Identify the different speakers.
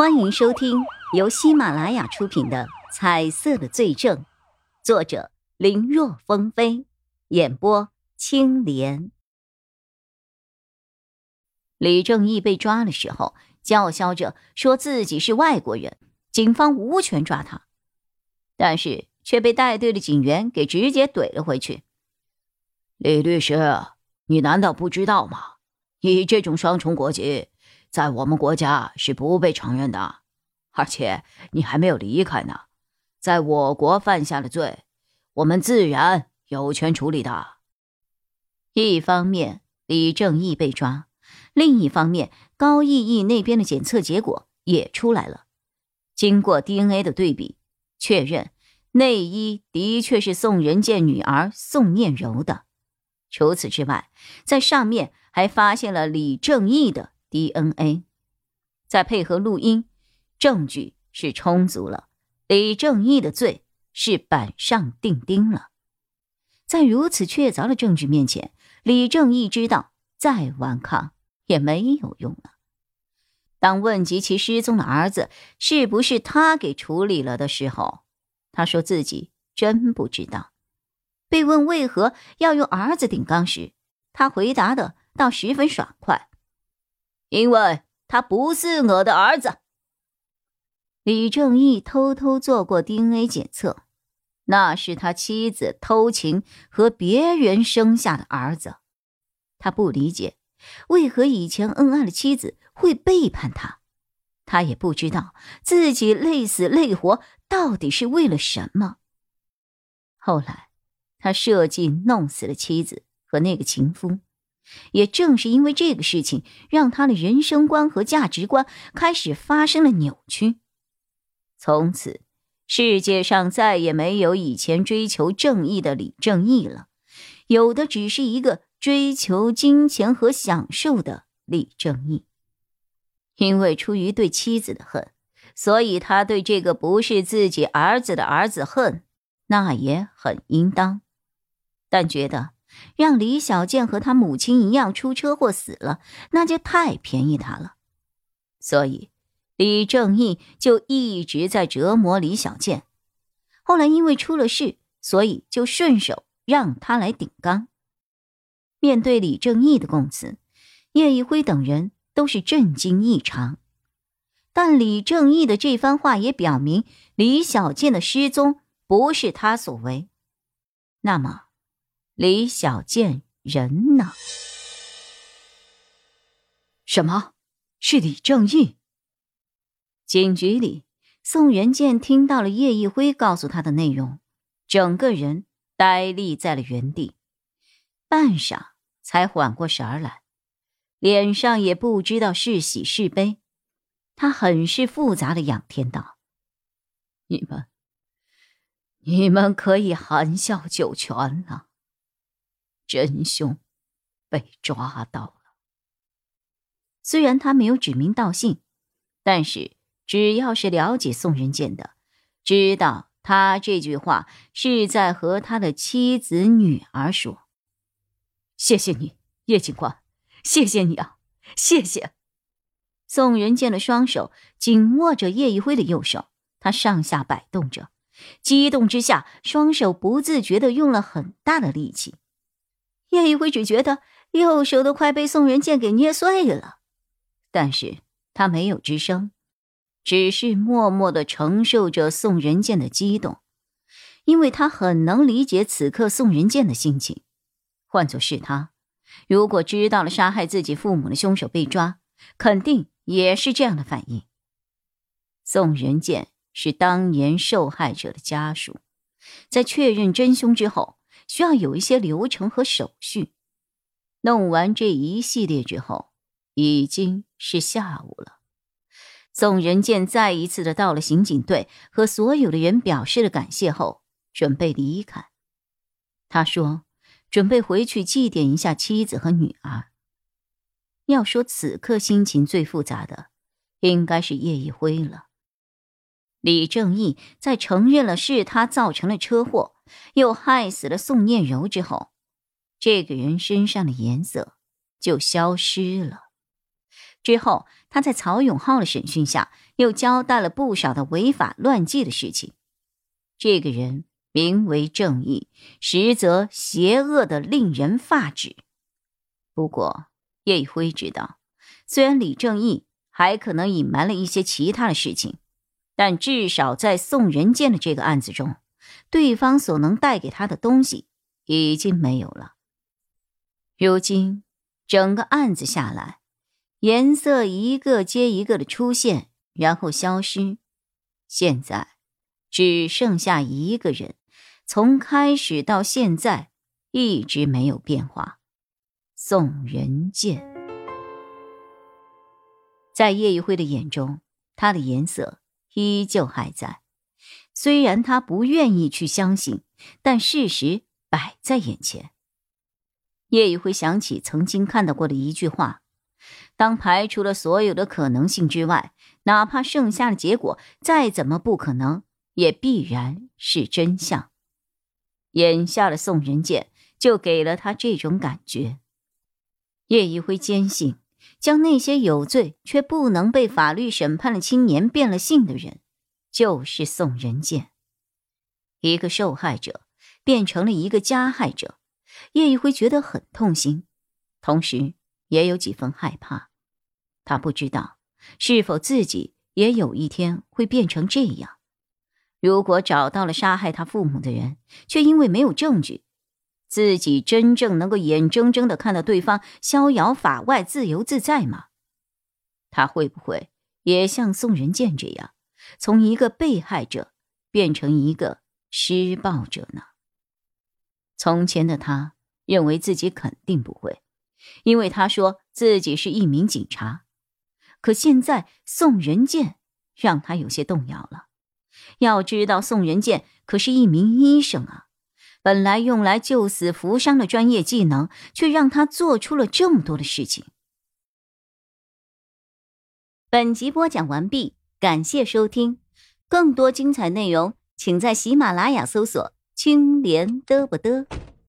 Speaker 1: 欢迎收听由喜马拉雅出品的《彩色的罪证》，作者林若风飞，演播青莲。李正义被抓的时候，叫嚣着说自己是外国人，警方无权抓他，但是却被带队的警员给直接怼了回去。
Speaker 2: 李律师，你难道不知道吗？你这种双重国籍。在我们国家是不被承认的，而且你还没有离开呢，在我国犯下的罪，我们自然有权处理的。
Speaker 1: 一方面，李正义被抓；另一方面，高毅毅那边的检测结果也出来了。经过 DNA 的对比，确认内衣的确是宋仁健女儿宋念柔的。除此之外，在上面还发现了李正义的。DNA，再配合录音，证据是充足了。李正义的罪是板上钉钉了。在如此确凿的证据面前，李正义知道再顽抗也没有用了。当问及其失踪的儿子是不是他给处理了的时候，他说自己真不知道。被问为何要用儿子顶缸时，他回答的倒十分爽快。
Speaker 2: 因为他不是我的儿子。
Speaker 1: 李正义偷偷做过 DNA 检测，那是他妻子偷情和别人生下的儿子。他不理解为何以前恩爱的妻子会背叛他，他也不知道自己累死累活到底是为了什么。后来，他设计弄死了妻子和那个情夫。也正是因为这个事情，让他的人生观和价值观开始发生了扭曲。从此，世界上再也没有以前追求正义的李正义了，有的只是一个追求金钱和享受的李正义。因为出于对妻子的恨，所以他对这个不是自己儿子的儿子恨，那也很应当。但觉得。让李小健和他母亲一样出车祸死了，那就太便宜他了。所以，李正义就一直在折磨李小健。后来因为出了事，所以就顺手让他来顶缸。面对李正义的供词，叶一辉等人都是震惊异常。但李正义的这番话也表明，李小健的失踪不是他所为。那么？李小健人呢？
Speaker 2: 什么？是李正义？
Speaker 1: 警局里，宋元建听到了叶一辉告诉他的内容，整个人呆立在了原地，半晌才缓过神儿来，脸上也不知道是喜是悲。他很是复杂的仰天道：“
Speaker 2: 你们，你们可以含笑九泉了。”真凶被抓到了。
Speaker 1: 虽然他没有指名道姓，但是只要是了解宋仁建的，知道他这句话是在和他的妻子、女儿说。
Speaker 2: 谢谢你，叶警官，谢谢你啊，谢谢。
Speaker 1: 宋仁建的双手紧握着叶一辉的右手，他上下摆动着，激动之下，双手不自觉的用了很大的力气。叶一辉只觉得右手都快被宋仁健给捏碎了，但是他没有吱声，只是默默的承受着宋仁健的激动，因为他很能理解此刻宋仁健的心情。换作是他，如果知道了杀害自己父母的凶手被抓，肯定也是这样的反应。宋仁健是当年受害者的家属，在确认真凶之后。需要有一些流程和手续，弄完这一系列之后，已经是下午了。宋仁健再一次的到了刑警队，和所有的人表示了感谢后，准备离开。他说：“准备回去祭奠一下妻子和女儿。”要说此刻心情最复杂的，应该是叶一辉了。李正义在承认了是他造成了车祸。又害死了宋念柔之后，这个人身上的颜色就消失了。之后，他在曹永浩的审讯下，又交代了不少的违法乱纪的事情。这个人名为正义，实则邪恶的令人发指。不过，叶一辉知道，虽然李正义还可能隐瞒了一些其他的事情，但至少在宋仁健的这个案子中，对方所能带给他的东西已经没有了。如今，整个案子下来。颜色一个接一个的出现，然后消失。现在只剩下一个人，从开始到现在一直没有变化。宋仁健，在叶一辉的眼中，他的颜色依旧还在。虽然他不愿意去相信，但事实摆在眼前。叶一辉想起曾经看到过的一句话。当排除了所有的可能性之外，哪怕剩下的结果再怎么不可能，也必然是真相。眼下的宋仁健就给了他这种感觉。叶一辉坚信，将那些有罪却不能被法律审判的青年变了性的人，就是宋仁健。一个受害者变成了一个加害者，叶一辉觉得很痛心，同时。也有几分害怕，他不知道是否自己也有一天会变成这样。如果找到了杀害他父母的人，却因为没有证据，自己真正能够眼睁睁的看到对方逍遥法外、自由自在吗？他会不会也像宋仁健这样，从一个被害者变成一个施暴者呢？从前的他认为自己肯定不会。因为他说自己是一名警察，可现在宋仁健让他有些动摇了。要知道，宋仁健可是一名医生啊，本来用来救死扶伤的专业技能，却让他做出了这么多的事情。本集播讲完毕，感谢收听，更多精彩内容，请在喜马拉雅搜索“青莲嘚不嘚”。